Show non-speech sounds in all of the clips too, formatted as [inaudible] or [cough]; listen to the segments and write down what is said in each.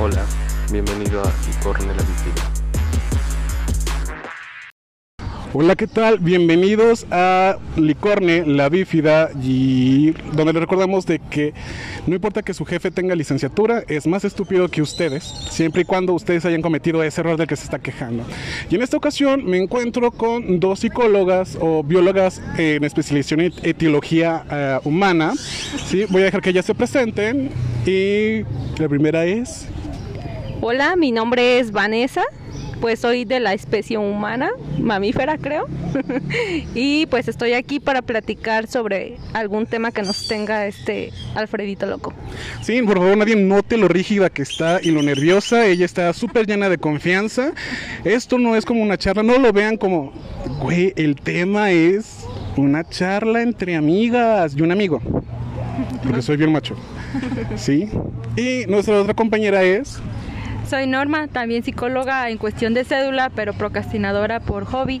Hola, bienvenido a Licorne la Bífida. Hola, ¿qué tal? Bienvenidos a Licorne, la bífida, y donde le recordamos de que no importa que su jefe tenga licenciatura, es más estúpido que ustedes, siempre y cuando ustedes hayan cometido ese error del que se está quejando. Y en esta ocasión me encuentro con dos psicólogas o biólogas en especialización en etiología eh, humana. ¿sí? Voy a dejar que ellas se presenten y la primera es... Hola, mi nombre es Vanessa, pues soy de la especie humana, mamífera creo, [laughs] y pues estoy aquí para platicar sobre algún tema que nos tenga este Alfredito loco. Sí, por favor, nadie note lo rígida que está y lo nerviosa. Ella está súper llena de confianza. Esto no es como una charla, no lo vean como, güey, el tema es una charla entre amigas y un amigo. Porque soy bien macho. [laughs] Sí. Y nuestra otra compañera es. Soy Norma, también psicóloga en cuestión de cédula, pero procrastinadora por hobby.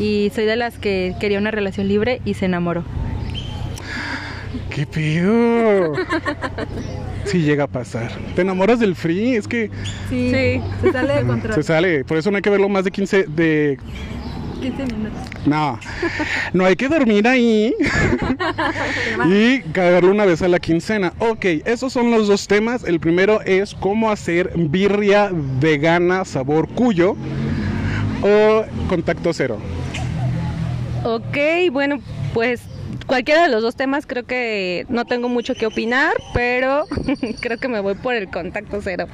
Y soy de las que quería una relación libre y se enamoró. ¿Qué pedo? Sí llega a pasar. ¿Te enamoras del free? Es que Sí, se sale de control. se sale. Por eso no hay que verlo más de 15 de 15 minutos. No, no hay que dormir ahí [laughs] y cagarlo una vez a la quincena. Ok, esos son los dos temas. El primero es cómo hacer birria vegana sabor cuyo o contacto cero. Ok, bueno, pues cualquiera de los dos temas creo que no tengo mucho que opinar, pero [laughs] creo que me voy por el contacto cero.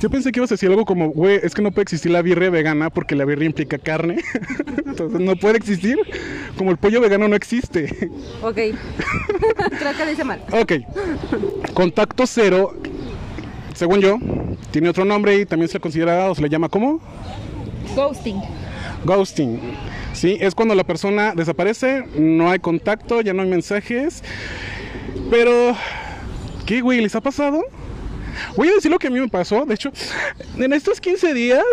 Yo pensé que ibas a decir algo como, güey, es que no puede existir la birria vegana porque la birria implica carne. [laughs] Entonces no puede existir. Como el pollo vegano no existe. Ok. [laughs] Creo que lo hice mal. Ok. Contacto cero, según yo, tiene otro nombre y también se le considera o se le llama ¿cómo? Ghosting. Ghosting. Sí, es cuando la persona desaparece, no hay contacto, ya no hay mensajes. Pero, ¿qué, güey? ¿Les ha pasado? Voy a decir lo que a mí me pasó. De hecho, en estos 15 días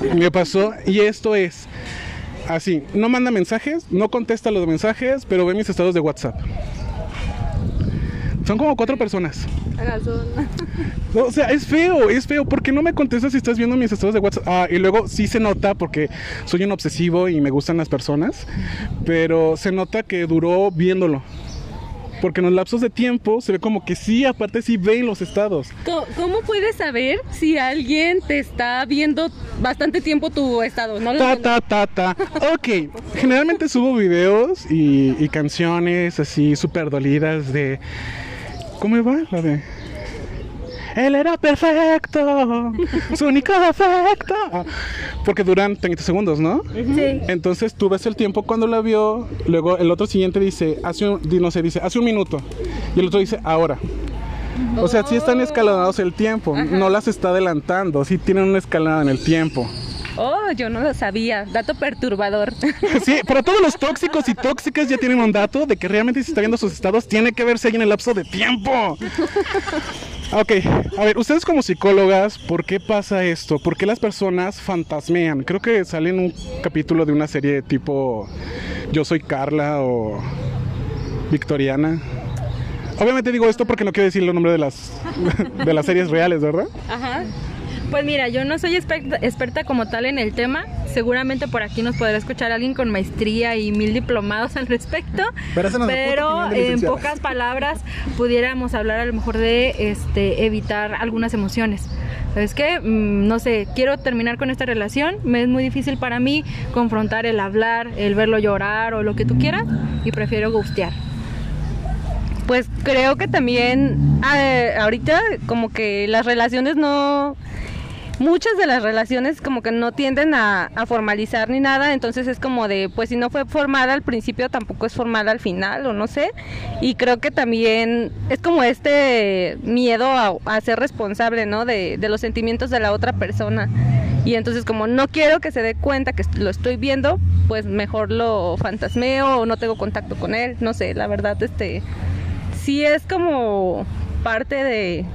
[laughs] me pasó. Y esto es así: no manda mensajes, no contesta los mensajes, pero ve mis estados de WhatsApp. Son como cuatro personas. [laughs] No, o sea, es feo, es feo. ¿Por qué no me contestas si estás viendo mis estados de WhatsApp? Ah, y luego sí se nota porque soy un obsesivo y me gustan las personas, pero se nota que duró viéndolo. Porque en los lapsos de tiempo se ve como que sí, aparte sí ven los estados. ¿Cómo, cómo puedes saber si alguien te está viendo bastante tiempo tu estado? No Ta, ta, ta, ta. Ok, generalmente subo videos y, y canciones así súper dolidas de... ¿Cómo va? La de... Él era perfecto, su único defecto. Ah, Porque duran 30 segundos, ¿no? Sí. Entonces tú ves el tiempo cuando la vio, luego el otro siguiente dice, hace un, no sé, dice, hace un minuto. Y el otro dice, ahora. O sea, sí están escalonados el tiempo, no las está adelantando, sí tienen una escalada en el tiempo. Oh, yo no lo sabía. Dato perturbador. [laughs] Sí, para todos los tóxicos y tóxicas ya tienen un dato de que realmente si está viendo sus estados tiene que verse ahí en el lapso de tiempo. Ok, a ver, ustedes como psicólogas, ¿por qué pasa esto? ¿Por qué las personas fantasmean? Creo que sale en un capítulo de una serie tipo Yo soy Carla o Victoriana. Obviamente digo esto porque no quiero decir el nombre de las, [laughs] de las series reales, ¿verdad? Ajá. Pues mira, yo no soy experta, experta como tal en el tema. Seguramente por aquí nos podrá escuchar alguien con maestría y mil diplomados al respecto. Pero Pero en pocas palabras pudiéramos hablar a lo mejor de este evitar algunas emociones. ¿Sabes qué? Mm, no sé, quiero terminar con esta relación. Me es muy difícil para mí confrontar el hablar, el verlo llorar o lo que tú quieras. Y prefiero gustear. Pues creo que también eh, ahorita como que las relaciones no... Muchas de las relaciones como que no tienden a, formalizar ni nada, entonces es como de, pues si no fue formada al principio, tampoco es formada al final, o no sé. Y creo que también es como este miedo a, a ser responsable, ¿no? De, de los sentimientos de la otra persona. Y entonces como no quiero que se dé cuenta que lo estoy viendo, pues mejor lo fantasmeo o no tengo contacto con él, no sé, la verdad, este sí es como parte de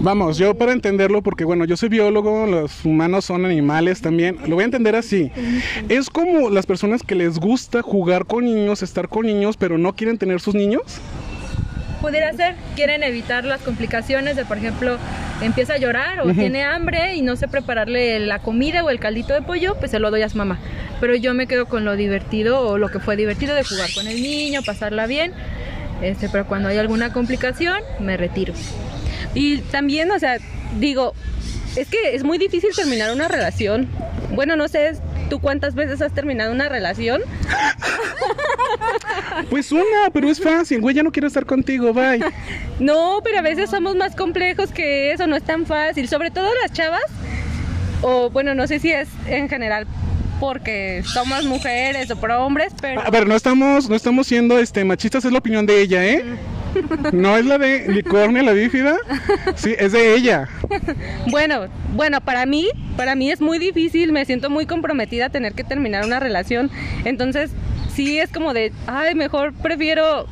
Vamos, yo para entenderlo, porque bueno, yo soy biólogo, los humanos son animales también, lo voy a entender así. Es como las personas que les gusta jugar con niños, estar con niños, pero no quieren tener sus niños. Pudiera ser, quieren evitar las complicaciones de, por ejemplo, empieza a llorar o tiene hambre y no sé prepararle la comida o el caldito de pollo, pues se lo doy a su mamá. Pero yo me quedo con lo divertido o lo que fue divertido de jugar con el niño, pasarla bien. Este, pero cuando hay alguna complicación, me retiro. Y también, o sea, digo, es que es muy difícil terminar una relación. Bueno, no sé, ¿tú cuántas veces has terminado una relación? [laughs] Pues una, pero es fácil, güey, ya no quiero estar contigo, bye. [laughs] No, pero a veces somos más complejos que eso, no es tan fácil. Sobre todo las chavas, o bueno, no sé si es en general porque somos mujeres o por hombres, pero... A ver, no estamos, no estamos siendo este machistas, es la opinión de ella, ¿eh? No es la de Licornia, la bífida. Sí, es de ella. Bueno, bueno, para mí, para mí es muy difícil, me siento muy comprometida a tener que terminar una relación. Entonces, sí es como de, ay, mejor prefiero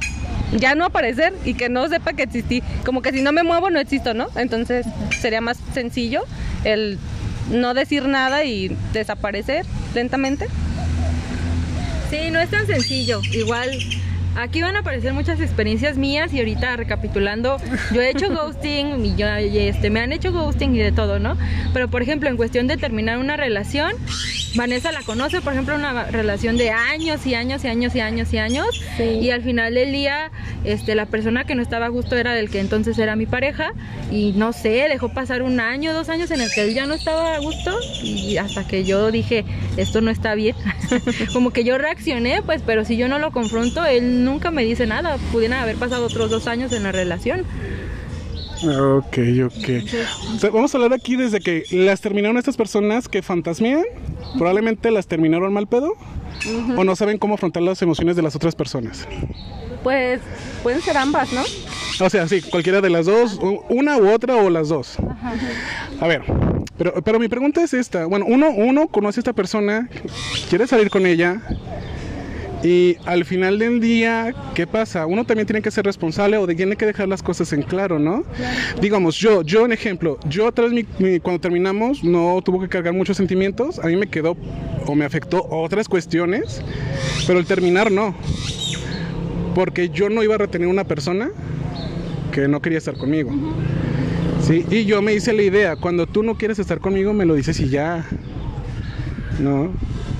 ya no aparecer y que no sepa que existí. Como que si no me muevo no existo, ¿no? Entonces, sería más sencillo el no decir nada y desaparecer lentamente. Sí, no es tan sencillo. Igual Aquí van a aparecer muchas experiencias mías y ahorita recapitulando, yo he hecho ghosting y yo, este, me han hecho ghosting y de todo, ¿no? Pero por ejemplo, en cuestión de terminar una relación, Vanessa la conoce, por ejemplo, una relación de años y años y años y años y años. Y al final del día, este, la persona que no estaba a gusto era del que entonces era mi pareja. Y no sé, dejó pasar un año, dos años en el que él ya no estaba a gusto. Y hasta que yo dije, esto no está bien. [laughs] Como que yo reaccioné, pues, pero si yo no lo confronto, él nunca me dice nada. Pudieran haber pasado otros dos años en la relación. Ok, ok. vamos a hablar aquí desde que las terminaron estas personas que fantasmean. Probablemente las terminaron mal pedo. O no saben cómo afrontar las emociones de las otras personas. Pues pueden ser ambas, ¿no? O sea, sí, cualquiera de las dos, una u otra o las dos. A ver, pero, pero mi pregunta es esta. Bueno, uno, uno conoce a esta persona, quiere salir con ella, y al final del día, ¿qué pasa? Uno también tiene que ser responsable o tiene que dejar las cosas en claro, ¿no? Digamos, yo, yo un ejemplo, yo atrás mi, cuando terminamos no tuvo que cargar muchos sentimientos, a mí me quedó o me afectó otras cuestiones, pero el terminar no. Porque yo no iba a retener una persona que no quería estar conmigo. Sí, y yo me hice la idea, cuando tú no quieres estar conmigo me lo dices y ya. ¿No?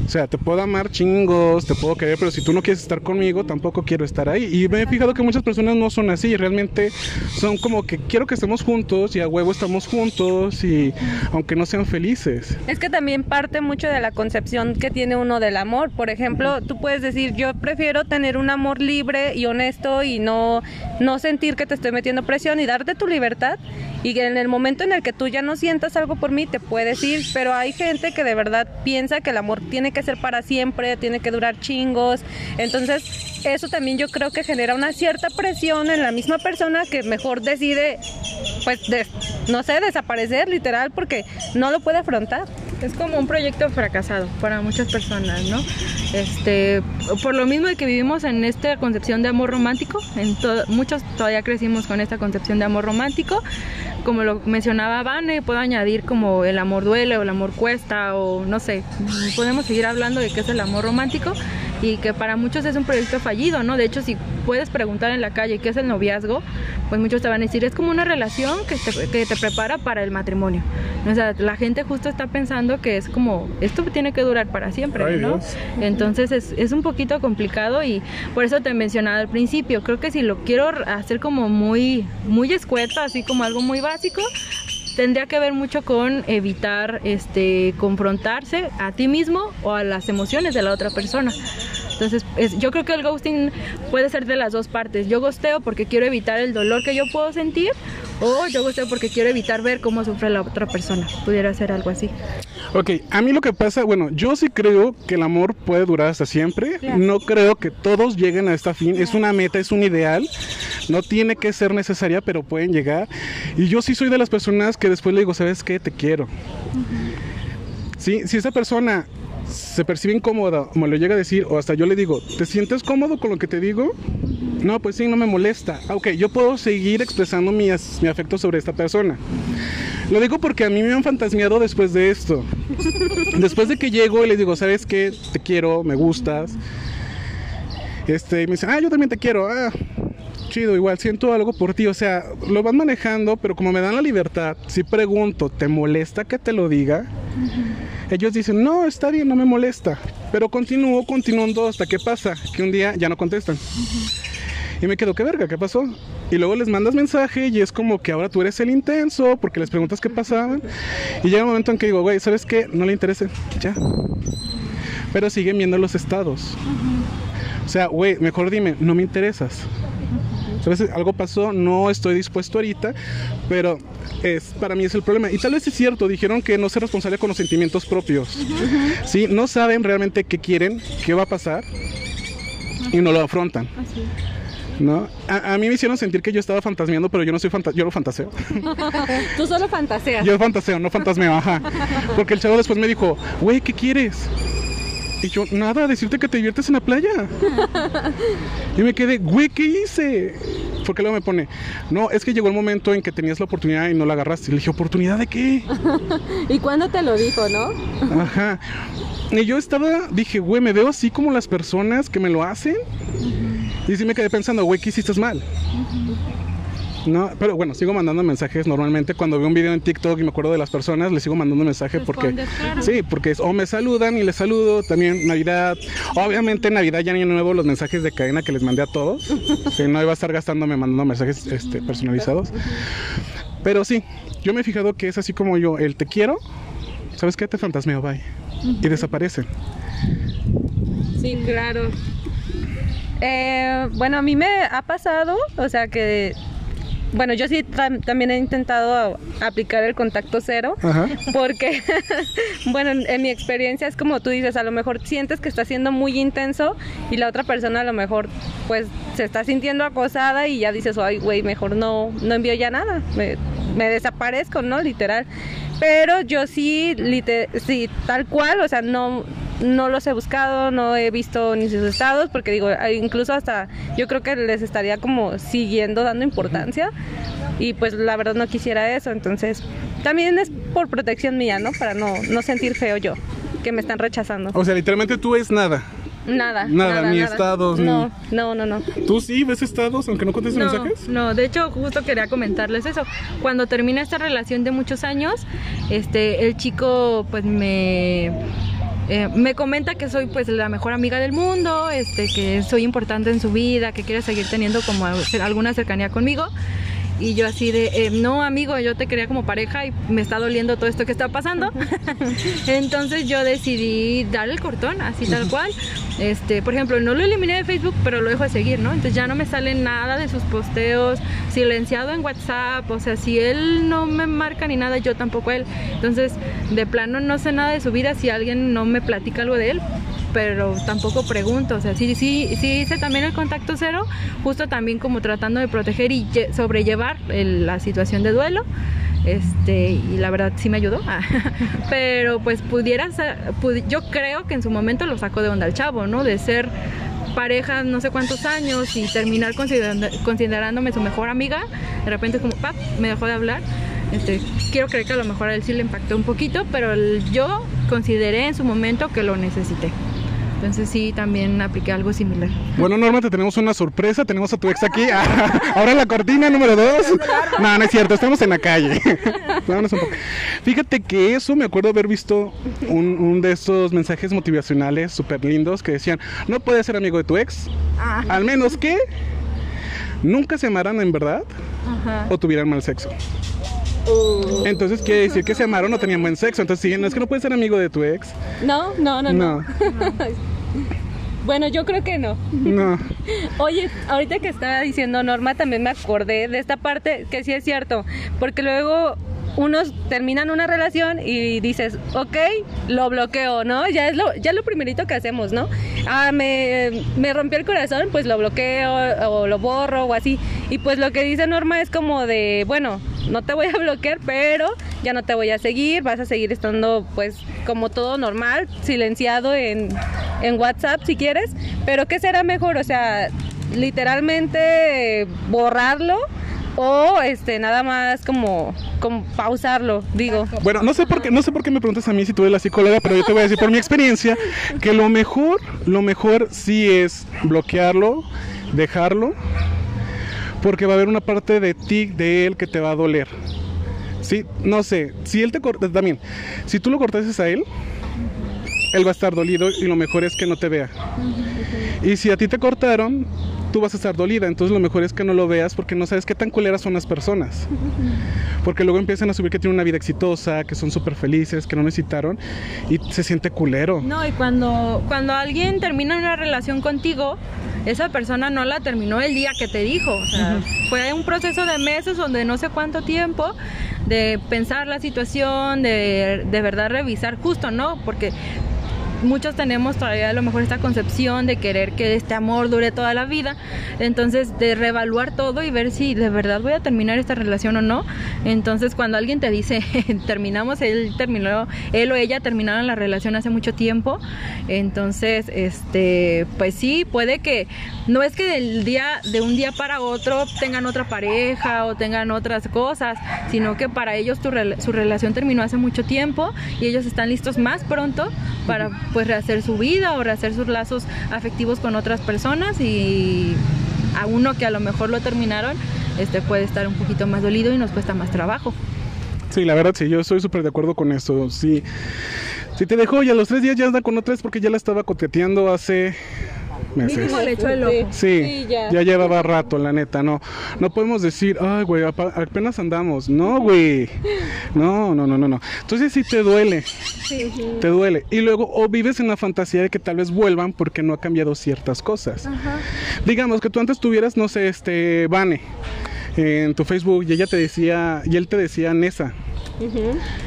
O sea, te puedo amar chingos, te puedo querer, pero si tú no quieres estar conmigo, tampoco quiero estar ahí. Y me he fijado que muchas personas no son así, realmente son como que quiero que estemos juntos y a huevo estamos juntos y aunque no sean felices. Es que también parte mucho de la concepción que tiene uno del amor. Por ejemplo, tú puedes decir, yo prefiero tener un amor libre y honesto y no, no sentir que te estoy metiendo presión y darte tu libertad y en el momento en el que tú ya no sientas algo por mí te puedes ir, pero hay gente que de verdad piensa que el amor tiene que ser para siempre, tiene que durar chingos, entonces eso también yo creo que genera una cierta presión en la misma persona que mejor decide, pues, no sé, desaparecer literal porque no lo puede afrontar. Es como un proyecto fracasado para muchas personas, ¿no? Este, por lo mismo de que vivimos en esta concepción de amor romántico, en muchos todavía crecimos con esta concepción de amor romántico, como lo mencionaba Vane, puedo añadir como el amor duele o el amor cuesta o no sé, podemos seguir hablando de qué es el amor romántico y que para muchos es un proyecto fallido, ¿no? De hecho, si puedes preguntar en la calle qué es el noviazgo, pues muchos te van a decir, es como una relación que te, que te prepara para el matrimonio. O sea, la gente justo está pensando que es como, esto tiene que durar para siempre, ¿no? Entonces es, es un poquito complicado y por eso te mencionaba al principio, creo que si lo quiero hacer como muy, muy escueto, así como algo muy básico, tendría que ver mucho con evitar este confrontarse a ti mismo o a las emociones de la otra persona. Entonces, yo creo que el ghosting puede ser de las dos partes. Yo gosteo porque quiero evitar el dolor que yo puedo sentir o yo gosteo porque quiero evitar ver cómo sufre la otra persona. Pudiera ser algo así. Ok, a mí lo que pasa, bueno, yo sí creo que el amor puede durar hasta siempre. No creo que todos lleguen a esta fin. Es una meta, es un ideal. No tiene que ser necesaria, pero pueden llegar. Y yo sí soy de las personas que después le digo, ¿sabes qué? Te quiero. Sí, si esa persona se percibe incómoda me lo llega a decir, o hasta yo le digo, ¿te sientes cómodo con lo que te digo? No, pues sí, no me molesta. Ah, ok, yo puedo seguir expresando mi, mi afecto sobre esta persona. Lo digo porque a mí me han fantasmeado después de esto. Después de que llego y le digo, ¿sabes qué? Te quiero, me gustas. Este, y me dice, ah, yo también te quiero. Ah, chido, igual siento algo por ti. O sea, lo van manejando, pero como me dan la libertad, si pregunto, ¿te molesta que te lo diga? Ellos dicen, no, está bien, no me molesta. Pero continúo, continuando hasta que pasa, que un día ya no contestan. Y me quedo, ¿qué verga? ¿Qué pasó? Y luego les mandas mensaje y es como que ahora tú eres el intenso porque les preguntas qué pasaban. Y llega un momento en que digo, güey, ¿sabes qué? No le interesa. Ya. Pero siguen viendo los estados. O sea, güey, mejor dime, no me interesas. ¿Sabes? Algo pasó, no estoy dispuesto ahorita, pero es, para mí es el problema. Y tal vez es cierto, dijeron que no ser responsable con los sentimientos propios. ¿Sí? No saben realmente qué quieren, qué va a pasar y no lo afrontan. ¿No? A, a mí me hicieron sentir que yo estaba fantasmeando, pero yo no soy fanta yo lo fantaseo. [laughs] Tú solo fantaseas. Yo fantaseo, no fantasmeo, ajá. [laughs] Porque el chavo después me dijo, güey, ¿qué quieres? Y yo, nada, decirte que te diviertes en la playa. y me quedé, güey, ¿qué hice? Porque luego me pone, no, es que llegó el momento en que tenías la oportunidad y no la agarraste. Y le dije, ¿oportunidad de qué? [laughs] ¿Y cuándo te lo dijo, no? Ajá. Y yo estaba, dije, güey, me veo así como las personas que me lo hacen. Y sí me quedé pensando, güey, ¿qué hiciste mal? No, pero bueno, sigo mandando mensajes normalmente. Cuando veo un video en TikTok y me acuerdo de las personas, les sigo mandando mensaje porque. Claro. Sí, porque es, o me saludan y les saludo. También Navidad. Obviamente, Navidad ya ni nuevo los mensajes de cadena que les mandé a todos. [laughs] que no iba a estar gastándome mandando mensajes este, personalizados. Pero sí, yo me he fijado que es así como yo, el te quiero. ¿Sabes qué? Te fantasmeo, bye. Y desaparecen. Sí, claro. Eh, bueno, a mí me ha pasado, o sea que, bueno, yo sí tam- también he intentado aplicar el contacto cero, Ajá. porque, [laughs] bueno, en, en mi experiencia es como tú dices, a lo mejor sientes que está siendo muy intenso y la otra persona a lo mejor, pues, se está sintiendo acosada y ya dices, ay, güey, mejor no, no envío ya nada, me, me desaparezco, ¿no? Literal. Pero yo sí, lite- sí, tal cual, o sea, no, no los he buscado, no he visto ni sus estados, porque digo, incluso hasta yo creo que les estaría como siguiendo dando importancia y pues la verdad no quisiera eso, entonces también es por protección mía, ¿no? Para no, no sentir feo yo, que me están rechazando. O sea, literalmente tú es nada. Nada. Nada, ni estados, ni- No, no, no, no. ¿Tú sí ves estados aunque no contestes No, mensajes? no, de hecho justo quería comentarles eso. Cuando termina esta relación de muchos años, este, el chico pues me eh, me comenta que soy pues la mejor amiga del mundo, este, que soy importante en su vida, que quiere seguir teniendo como alguna cercanía conmigo. Y yo así de, eh, no amigo, yo te quería como pareja y me está doliendo todo esto que está pasando. [laughs] Entonces yo decidí darle el cortón, así tal cual. Este, por ejemplo, no lo eliminé de Facebook, pero lo dejo de seguir, ¿no? Entonces ya no me sale nada de sus posteos, silenciado en WhatsApp, o sea, si él no me marca ni nada, yo tampoco él. Entonces, de plano no sé nada de su vida si alguien no me platica algo de él, pero tampoco pregunto, o sea, sí, sí, sí hice también el contacto cero, justo también como tratando de proteger y lle- sobrellevar el- la situación de duelo. Este, y la verdad sí me ayudó. [laughs] Pero pues pudiera ser, pudi- yo creo que en su momento lo sacó de onda el chavo, ¿no? De ser pareja no sé cuántos años y terminar considerando- considerándome su mejor amiga, de repente como, pap, me dejó de hablar. Este, quiero creer que a lo mejor a él sí le impactó un poquito, pero el- yo consideré en su momento que lo necesité. Entonces sí, también apliqué algo similar. Bueno, Norma, te tenemos una sorpresa. Tenemos a tu ex aquí. [laughs] Ahora la cortina número dos. No, no es cierto. Estamos en la calle. [laughs] Vámonos un poco. Fíjate que eso me acuerdo haber visto un, un de esos mensajes motivacionales súper lindos que decían: No puedes ser amigo de tu ex. Al menos que nunca se amaran en verdad Ajá. o tuvieran mal sexo. Entonces quiere decir que se amaron o tenían buen sexo. Entonces, sí, no es que no puedes ser amigo de tu ex. No, no, no, no. No, [laughs] Bueno, yo creo que no. no. Oye, ahorita que estaba diciendo Norma, también me acordé de esta parte que sí es cierto, porque luego unos terminan una relación y dices, ok, lo bloqueo, ¿no? Ya es lo, ya lo primerito que hacemos, ¿no? Ah, me, me rompió el corazón, pues lo bloqueo o lo borro o así. Y pues lo que dice Norma es como de, bueno, no te voy a [laughs] bloquear, pero ya no te voy a seguir, vas a seguir estando pues como todo normal, silenciado en, en WhatsApp si quieres, pero ¿qué será mejor? O sea, literalmente borrarlo o este nada más como, pausarlo, digo. Bueno, no sé por qué, no sé por qué me preguntas a mí si tú eres la psicóloga, pero yo te voy a decir por mi experiencia que lo mejor, lo mejor sí es bloquearlo, dejarlo, Porque va a haber una parte de ti, de él, que te va a doler. Sí, no sé, si él te corta, también, si tú lo cortases a él, él va a estar dolido y lo mejor es que no te vea. Y si a ti te cortaron, tú vas a estar dolida, entonces lo mejor es que no lo veas porque no sabes qué tan culeras son las personas. Porque luego empiezan a subir que tienen una vida exitosa, que son súper felices, que no necesitaron y se siente culero. No, y cuando, cuando alguien termina una relación contigo, esa persona no la terminó el día que te dijo. O sea, fue un proceso de meses donde no sé cuánto tiempo de pensar la situación, de, de verdad revisar justo, ¿no? Porque muchos tenemos todavía a lo mejor esta concepción de querer que este amor dure toda la vida, entonces de reevaluar todo y ver si de verdad voy a terminar esta relación o no. Entonces cuando alguien te dice [laughs] terminamos, él terminó, él o ella terminaron la relación hace mucho tiempo, entonces este, pues sí, puede que no es que del día de un día para otro tengan otra pareja o tengan otras cosas, sino que para ellos tu su relación terminó hace mucho tiempo y ellos están listos más pronto para pues rehacer su vida o rehacer sus lazos afectivos con otras personas y a uno que a lo mejor lo terminaron este puede estar un poquito más dolido y nos cuesta más trabajo. Sí, la verdad sí, yo estoy súper de acuerdo con eso. Sí. Si te dejó y a los tres días ya anda con otra es porque ya la estaba coqueteando hace meses. Mínimo le echó el ojo. Sí, Sí, ya. ya. llevaba rato, la neta, no. No podemos decir, ay, güey, apenas andamos. No, güey. No, no, no, no, no. Entonces sí te duele. Te duele. Y luego, o vives en la fantasía de que tal vez vuelvan porque no ha cambiado ciertas cosas. Digamos que tú antes tuvieras, no sé, este, Vane en tu Facebook y ella te decía, y él te decía Nesa.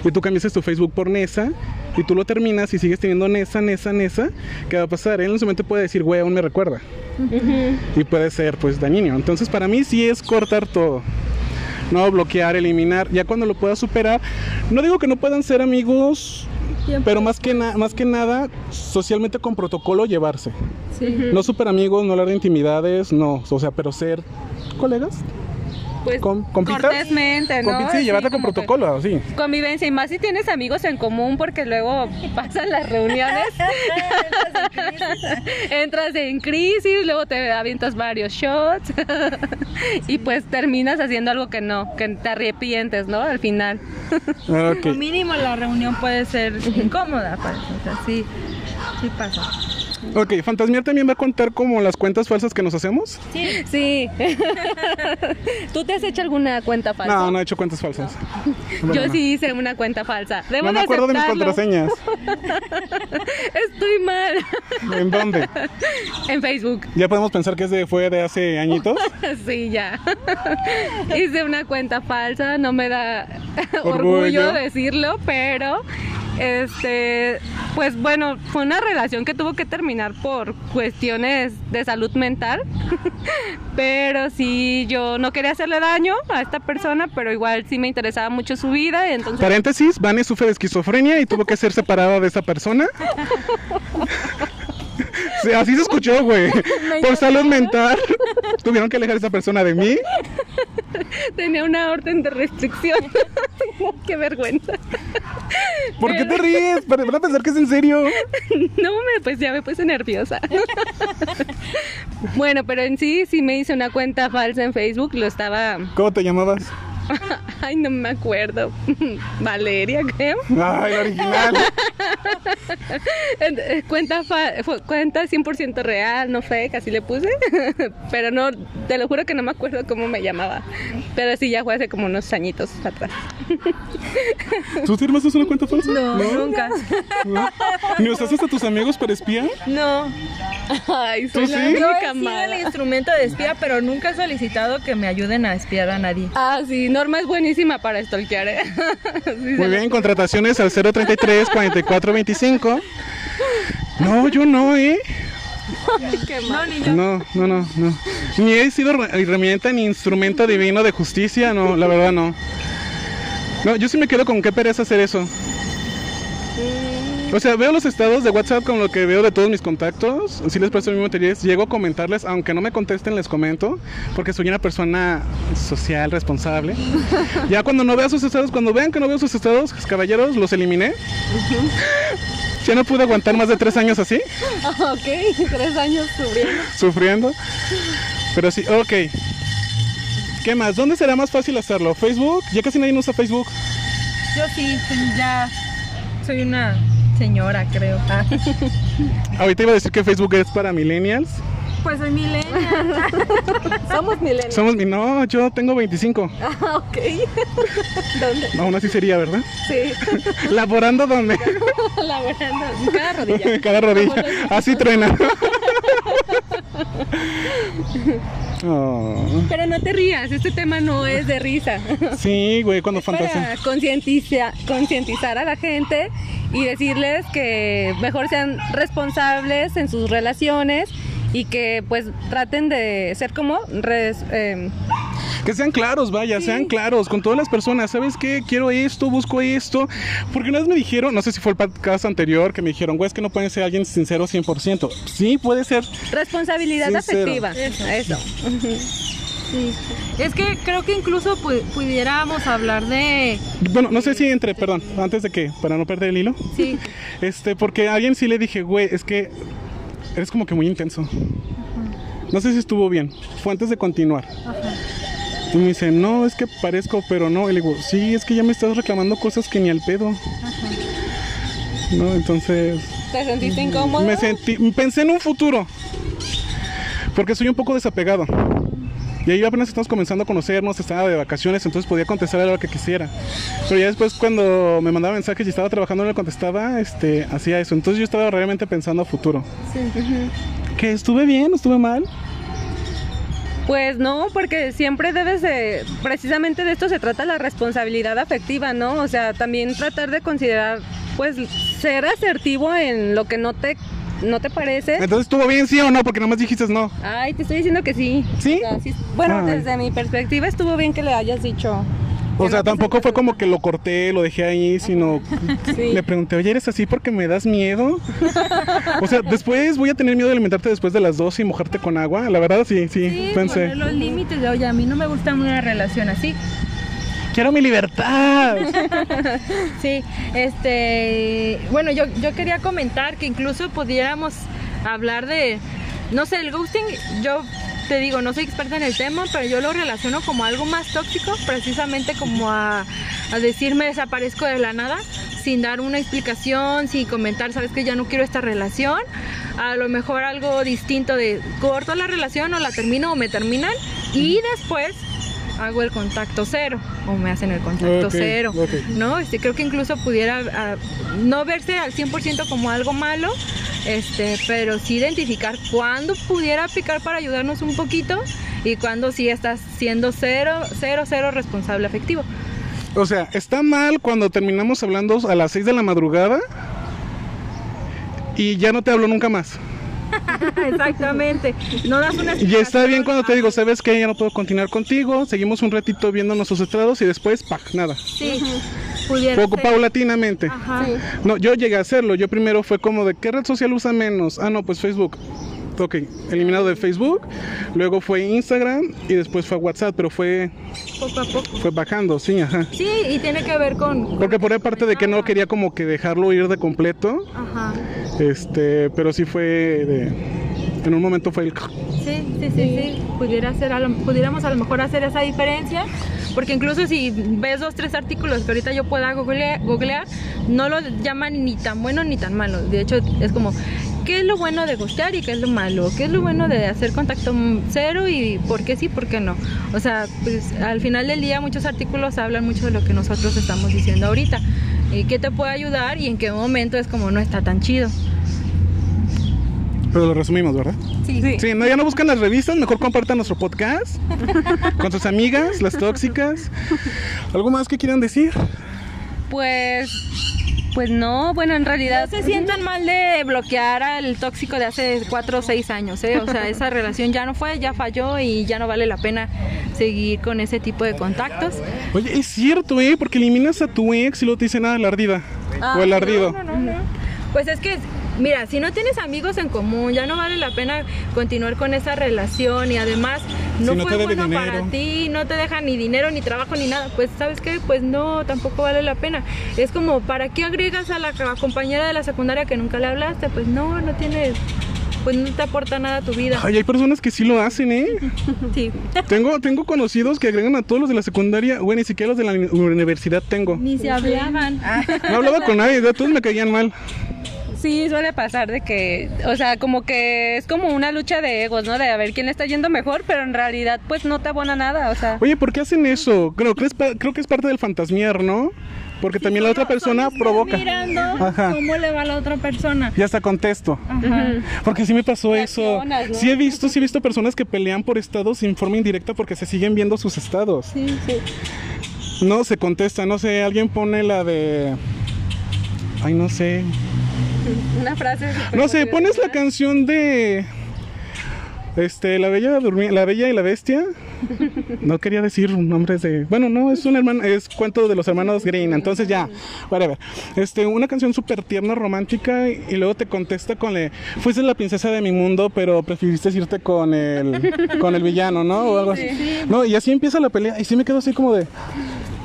Y tú cambiaste tu Facebook por Nesa y tú lo terminas y sigues teniendo Nesa, Nesa, Nesa. ¿Qué va a pasar? Él en su mente puede decir, güey, aún me recuerda. Y puede ser, pues, dañino. Entonces, para mí sí es cortar todo. No bloquear, eliminar. Ya cuando lo puedas superar, no digo que no puedan ser amigos, pero más que, más que nada, socialmente con protocolo llevarse. No super amigos, no hablar de intimidades, no. O sea, pero ser colegas. Pues Con- compitas. cortésmente, ¿no? Con, sí, Así llevarte con protocolo, sí. Convivencia y más si tienes amigos en común porque luego [laughs] pasan las reuniones. [laughs] Entras en crisis, luego te avientas varios shots [laughs] y pues terminas haciendo algo que no, que te arrepientes, ¿no? Al final. Ah, ok. O mínimo la reunión puede ser incómoda, pues, o sea, sí, sí pasa. Ok, Fantasmiar también va a contar como las cuentas falsas que nos hacemos. Sí. [laughs] ¿Tú te has hecho alguna cuenta falsa? No, no he hecho cuentas falsas. [laughs] Yo no. sí hice una cuenta falsa. Debo No me de acuerdo de mis contraseñas. [laughs] Estoy mal. ¿En dónde? En Facebook. Ya podemos pensar que ese fue de hace añitos. Sí, ya. Hice una cuenta falsa, no me da Orgullo. orgullo decirlo, pero este, pues bueno, fue una relación que tuvo que terminar por cuestiones de salud mental. [laughs] Pero sí, yo no quería hacerle daño a esta persona, pero igual sí me interesaba mucho su vida, y entonces Paréntesis, Vane sufre de esquizofrenia y tuvo que ser separada de esa persona. [laughs] [laughs] Sí, así se escuchó, güey. [laughs] Por salud mental. [laughs] Tuvieron que alejar a esa persona de mí. tenía una orden de restricción. Qué vergüenza. ¿Por qué te ríes? Para, para pensar que es en serio. No, me, pues ya me puse nerviosa. bueno, pero en sí, sí me hice una cuenta falsa en Facebook, lo estaba... ¿Cómo te llamabas? [laughs] Ay, no me acuerdo. [laughs] Valeria, creo. Ay, la original. [laughs] Eh, Cuenta, cuenta 100% real, no fake, así le puse. Pero no, te lo juro que no me acuerdo cómo me llamaba. Pero sí, ya fue hace como unos añitos atrás. ¿Tú firmas una cuenta falsa? No, nunca. ¿No? ¿Ni usaste a tus amigos para espía? No, Ay, soy ¿Tú la sí? yo he sido el instrumento de espía, pero nunca he solicitado que me ayuden a espiar a nadie. Ah, sí, Norma es buenísima para stalkear, ¿eh? [laughs] Sí, Muy bien, contrataciones al 033 44 25. No, yo no, ¿eh? Qué mal. No, no, no, no. Ni he sido her- herramienta ni instrumento divino de justicia, no, la verdad no. No, yo sí me quedo con qué pereza hacer eso. O sea, veo los estados de WhatsApp con lo que veo de todos mis contactos. Si les presto mi interés, llego a comentarles, aunque no me contesten, les comento, porque soy una persona social, responsable. [laughs] Ya cuando no vea sus estados, cuando vean que no veo sus estados, caballeros, los eliminé. Ya no pude aguantar más de tres años así, [laughs] ok, tres años sufriendo. sufriendo. Pero sí, ok. ¿Qué más? ¿Dónde será más fácil hacerlo? ¿Facebook? Ya casi nadie usa Facebook. Yo sí, ya soy una señora, creo. Ah, [laughs] Ahorita iba a decir que Facebook es para millennials. Pues soy millennial. [laughs] Somos milenios. Somos mi... No, yo tengo 25. Ah, ok. [laughs] ¿Dónde? Aún así sería, ¿verdad? Sí. [laughs] ¿Laborando dónde? Laborando. Cada rodilla. Cada rodilla. Así truena. Oh. Pero no te rías, este tema no es de risa. Sí, güey, cuando Para fantasía. concientiza- concientizar a la gente y decirles que mejor sean responsables en sus relaciones y que pues traten de ser como res- em, Que sean claros, vaya, sean claros con todas las personas. ¿Sabes qué? Quiero esto, busco esto. Porque una vez me dijeron, no sé si fue el podcast anterior, que me dijeron, güey, es que no puede ser alguien sincero 100%. Sí, puede ser. responsabilidad Sincero. afectiva. Eso. Sí. Es que creo que incluso pu- pudiéramos hablar de... Bueno, no sé si entre, perdón, antes de que, para no perder el hilo. Sí, [laughs] Este, porque a alguien sí le dije, güey, es que eres como que muy intenso. No sé si estuvo bien. Fue antes de continuar. Y me dice, no, es que parezco, pero no. Y le digo, sí, es que ya me estás reclamando cosas que ni al pedo. No, entonces ¿Te sentiste incómodo? me sentí, pensé en un futuro. Porque soy un poco desapegado. Y ahí apenas estamos comenzando a conocernos, estaba de vacaciones, entonces podía contestar a lo que quisiera. Pero ya después cuando me mandaba mensajes y estaba trabajando, no le contestaba, este, hacía eso. Entonces yo estaba realmente pensando a futuro. Que estuve bien, estuve mal. Pues no, porque siempre debes de, precisamente de esto se trata la responsabilidad afectiva, ¿no? O sea, también tratar de considerar, pues, ser asertivo en lo que no te, no te parece. Entonces estuvo bien, sí o no, porque nomás dijiste no. Ay, te estoy diciendo que sí. ¿Sí? O sea, sí- Bueno, Ay. desde mi perspectiva estuvo bien que le hayas dicho. O sea, tampoco fue como que lo corté, lo dejé ahí, sino [laughs] Sí. le pregunté, oye, ¿eres así porque me das miedo? O sea, después voy a tener miedo de alimentarte después de las dos y mojarte con agua. La verdad, sí, sí, sí, pensé. poner los límites de, oye, a mí no me gusta una relación así. Quiero mi libertad. [laughs] Sí, este, bueno, yo, yo quería comentar que incluso pudiéramos hablar de, no sé, el ghosting, yo te digo, no soy experta en el tema, pero yo lo relaciono como algo más tóxico, precisamente como a, a decirme desaparezco de la nada, sin dar una explicación, sin comentar, sabes que ya no quiero esta relación, a lo mejor algo distinto de corto la relación o la termino o me terminan y después hago el contacto cero o me hacen el contacto cero. ¿no? Este, creo que incluso pudiera ah, no verse al 100% como algo malo, este, pero sí identificar cuándo pudiera aplicar para ayudarnos un poquito y cuándo sí estás siendo cero, cero, cero responsable afectivo. O sea, está mal cuando terminamos hablando a las 6 de la madrugada y ya no te hablo nunca más. [laughs] Exactamente. No das una Y está bien cuando te digo, ¿sabes qué? Ya no puedo continuar contigo. Seguimos un ratito viendo nuestros estrados y después, ¡pac! Nada. Sí, pudiera Poco ser. paulatinamente. Ajá. No, yo llegué a hacerlo. Yo primero fue como de qué red social usa menos. Ah, no, pues Facebook. Ok, eliminado de Facebook. Luego fue Instagram y después fue WhatsApp, pero fue, Poco a poco. fue bajando, sí, ajá. Sí, y tiene que ver con... Porque por aparte de que no quería como que dejarlo ir de completo, Ajá. Este, pero sí fue de, en un momento fue el Sí, sí, sí, sí. Pudiera ser a lo- pudiéramos a lo mejor hacer esa diferencia, porque incluso si ves dos, tres artículos que ahorita yo pueda googlea- googlear, no lo llaman ni tan bueno ni tan malo. De hecho, es como, ¿qué es lo bueno de gustear y qué es lo malo? ¿Qué es lo bueno de hacer contacto cero y por qué sí, por qué no? O sea, pues al final del día muchos artículos hablan mucho de lo que nosotros estamos diciendo ahorita. ¿Y qué te puede ayudar y en qué momento es como no está tan chido? Pero lo resumimos, ¿verdad? Sí, Sí, no, ya no buscan las revistas, mejor compartan nuestro podcast [laughs] con sus amigas, las tóxicas. ¿Algo más que quieran decir? Pues, pues no, bueno, en realidad. No se sientan mal de bloquear al tóxico de hace cuatro o seis años, ¿eh? O sea, esa [laughs] relación ya no fue, ya falló y ya no vale la pena seguir con ese tipo de contactos. Oye, es cierto, ¿eh? Porque eliminas a tu ex y luego te dicen, ah, la ardida. o el ardido. No, no, no. Pues es que, mira, si no tienes amigos en común, ya no vale la pena continuar con esa relación y además no, Si no fue bueno dinero. para ti, no te deja ni dinero, ni trabajo, ni nada. Pues, ¿sabes qué? Pues no, tampoco vale la pena. Es como, ¿para qué agregas a la compañera de la secundaria que nunca le hablaste? Pues no, no tiene pues no te aporta nada a tu vida. Ay, hay personas que sí lo hacen, ¿eh? [laughs] Sí. Tengo, tengo conocidos que agregan a todos los de la secundaria, güey, ni siquiera los de la uni- universidad tengo. Ni se hablaban. No hablaba con nadie, todos me caían mal. Sí, suele pasar de que, o sea, como que es como una lucha de egos, ¿no? De a ver quién está yendo mejor, pero en realidad pues no te abona nada, o sea. Oye, ¿por qué hacen eso? Creo, que es creo que es parte del fantasmiar, ¿no? Porque también la otra persona provoca. mirando Ajá. cómo le va a la otra persona. Ya hasta contesto. Ajá. Porque sí me pasó eso. ¿no? Sí he visto, sí he visto personas que pelean por estados sin forma indirecta porque se siguen viendo sus estados. Sí, sí. No, se contesta, no sé, alguien pone la de... Ay, no sé. [laughs] Una frase No sé, pones la canción de... Este, la bella la bella y la bestia. No quería decir nombres de. Bueno, no, es un hermano, es cuento de los hermanos Green. Entonces ya, whatever. Este, una canción súper tierna, romántica, y luego te contesta con le. Fuiste la princesa de mi mundo, pero preferiste irte con el, con el villano, ¿no? O algo así. No, y así empieza la pelea. Y sí me quedo así como de.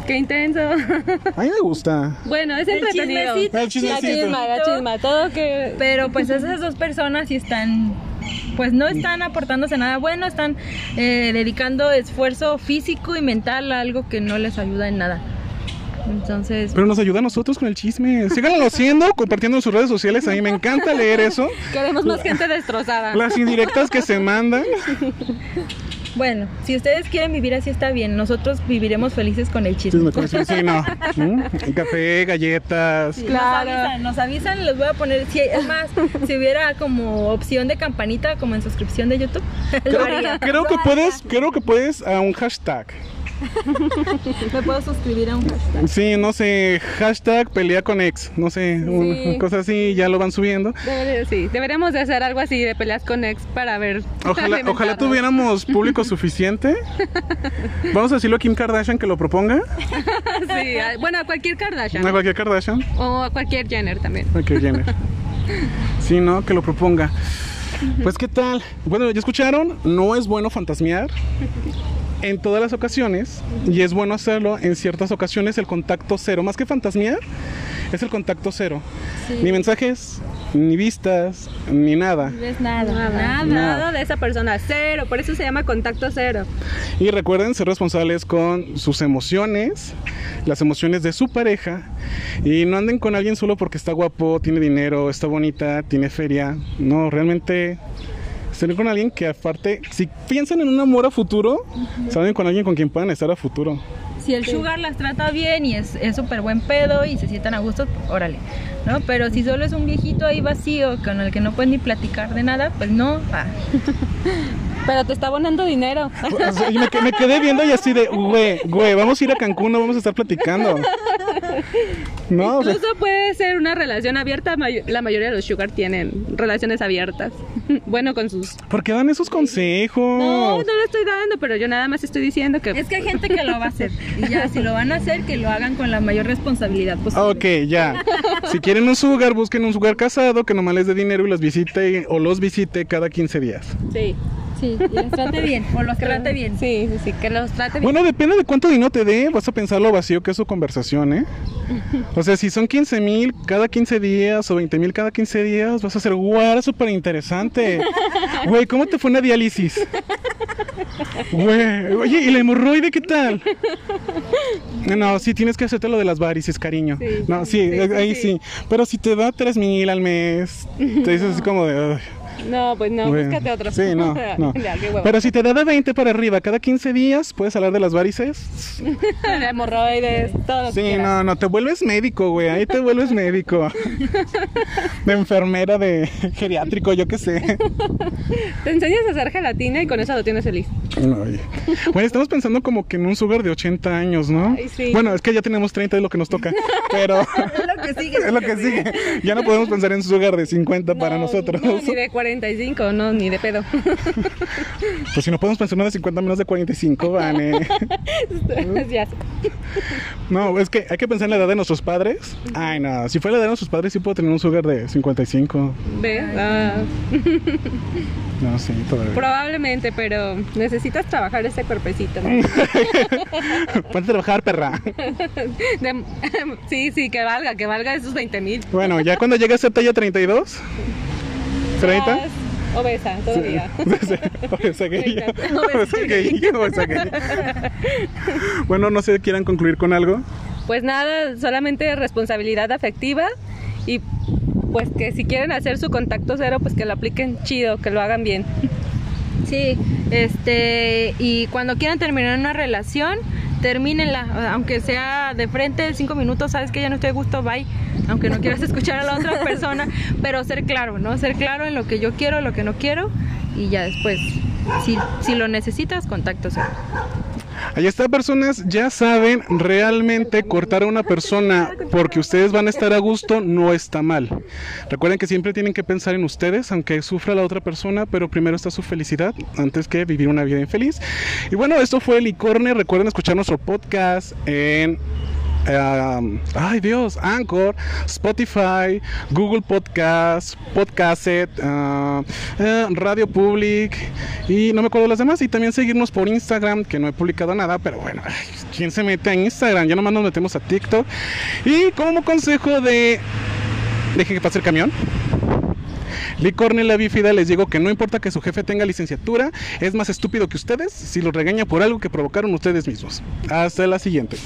Qué intenso. A mí me gusta. bueno, es El entretenido. chismecito. El La chismecito. chisma, la chisma, todo que... Pero pues esas dos personas sí están, pues no están aportándose nada bueno, están eh, dedicando esfuerzo físico y mental a algo que no les ayuda en nada. Entonces, Pero nos ayuda a nosotros con el chisme. Síganlo [laughs] haciendo, compartiendo en sus redes sociales. A mí me encanta leer eso. Queremos más gente destrozada. Las indirectas que se mandan. [laughs] bueno, si ustedes quieren vivir así está bien, nosotros viviremos felices con el chisme. Con el sí, no. [laughs] ¿Mm? Café, galletas. Claro. Nos avisan, nos avisan, les voy a poner, si, es más, si hubiera como opción de campanita, como en suscripción de YouTube, [laughs] lo haría. Creo que puedes, creo que puedes a un hashtag. [laughs] Me puedo suscribir a un hashtag. Sí, no sé, hashtag pelea con ex, no sé, un- cosas así, ya lo van subiendo. Debería- sí, deberíamos de hacer algo así de peleas con ex para ver. Ojalá, tuviéramos [laughs] público suficiente. Vamos a decirlo a Kim Kardashian que lo proponga. [laughs] Sí, a- bueno, a cualquier Kardashian. A cualquier Kardashian. O a cualquier Jenner también. Ok, Jenner. Sí, ¿no? Que lo proponga. Pues, ¿qué tal? Bueno, ya escucharon, no es bueno fantasmear en todas las ocasiones y es bueno hacerlo en ciertas ocasiones el contacto cero. Más que fantasmear, es el contacto cero. Ni mensajes, ni vistas, ni nada. No es nada, Nada, nada. nada de esa persona, cero, por eso se llama contacto cero. Y recuerden ser responsables con sus emociones, las emociones de su pareja. Y no anden con alguien solo porque está guapo, tiene dinero, está bonita, tiene feria. No, realmente estén con alguien que aparte, si piensan en un amor a futuro, saben con alguien con quien puedan estar a futuro. Si el sugar las trata bien y es es súper buen pedo y se sientan a gusto, órale, ¿no? Pero si solo es un viejito ahí vacío con el que no pueden ni platicar de nada, pues no. ah. [laughs] Pero te está abonando dinero. O sea, y me, que- me quedé viendo y así de, güey, güey, vamos a ir a Cancún, no vamos a estar platicando. [laughs] No, o sea, Incluso puede ser una relación abierta. La mayoría de los sugar tienen relaciones abiertas. [laughs] Bueno, con sus... ¿por qué dan esos consejos? No, no lo estoy dando, pero yo nada más estoy diciendo que... Es que hay gente que lo va a hacer. Y ya, si lo van a hacer, que lo hagan con la mayor responsabilidad posible. Ok, ya. Si quieren un sugar, busquen un sugar casado que nomás les dé dinero y los visite o los visite cada 15 días. Sí, Sí, y los trate bien, o los trate bien. sí, sí, sí, que los trate bien. Bueno, depende de cuánto dinero te dé, vas a pensar lo vacío que es su conversación, ¿eh? O sea, si son 15 mil cada 15 días o 20 mil cada 15 días, vas a hacer, guau, súper interesante. [laughs] Güey, ¿cómo te fue una diálisis? Güey, oye, ¿y la hemorroide qué tal? No, sí, tienes que hacerte lo de las varices, cariño. Sí, no, sí, sí, sí, ahí sí. sí. Pero si te da 3 mil al mes, te dices así como de... "Ay". No, pues no, Bueno, búscate otro. Sí, no, [laughs] no. Ya. Pero si te da de 20 para arriba cada 15 días, puedes hablar de las varices. [laughs] Hemorroides, todo lo que Sí, no, no, te vuelves médico, güey. Ahí te vuelves médico. [laughs] De enfermera, de geriátrico, yo qué sé. Te enseñas a hacer gelatina y con eso lo tienes feliz. Bueno, estamos pensando como que en un sugar de 80 años, ¿no? Ay, sí. Bueno, es que ya tenemos 30, es lo que nos toca. Pero Es lo que sigue. es lo que sigue. Ya no podemos pensar en sugar de 50 para No, nosotros. No, ni de 45, no, ni de pedo. [laughs] Pues si no podemos pensar en uno de 50 menos de 45, vale. [laughs] Ya sé. No, es que hay que pensar en la edad de nuestros padres. Ay, no, si fuera la edad de nuestros padres, sí puedo tener un sugar de 55. Ve, ah, No, sí, todavía. probablemente, pero necesitas trabajar ese cuerpecito. [laughs] a trabajar, perra. De- sí, sí, que valga, que valga esos 20 mil. Bueno, ya cuando llegue a ser talla 32, 30, Obesa, todavía. [laughs] Obesa gay. Me encanta. Obesa gay, obesa gay. [laughs] Bueno, no sé, ¿quieran concluir con algo? Pues nada, solamente responsabilidad afectiva y pues que si quieren hacer su contacto cero, pues que lo apliquen chido, que lo hagan bien. Sí, este, y cuando quieran terminar una relación, termínenla, aunque sea de frente, cinco minutos, sabes que ya no estoy a gusto, bye, aunque no quieras [laughs] escuchar a la otra persona, pero ser claro, ¿no? Ser claro en lo que yo quiero, lo que no quiero, y ya después, si, si lo necesitas, contacto cero. Ahí está, personas, ya saben, realmente cortar a una persona porque ustedes van a estar a gusto no está mal. Recuerden que siempre tienen que pensar en ustedes, aunque sufra la otra persona, pero primero está su felicidad antes que vivir una vida infeliz. Y bueno, esto fue Licorne. Recuerden escuchar nuestro podcast en Ay Dios, Anchor, Spotify, Google Podcast, Podcastet, uh, eh, Radio Public y no me acuerdo las demás. Y también seguirnos por Instagram, que no he publicado nada, pero bueno, ¿quién se mete a Instagram? Ya nomás nos metemos a TikTok. Y como consejo de... Deje que pase el camión. Licorne la bífida les digo que no importa que su jefe tenga licenciatura, es más estúpido que ustedes si los regaña por algo que provocaron ustedes mismos. Hasta la siguiente.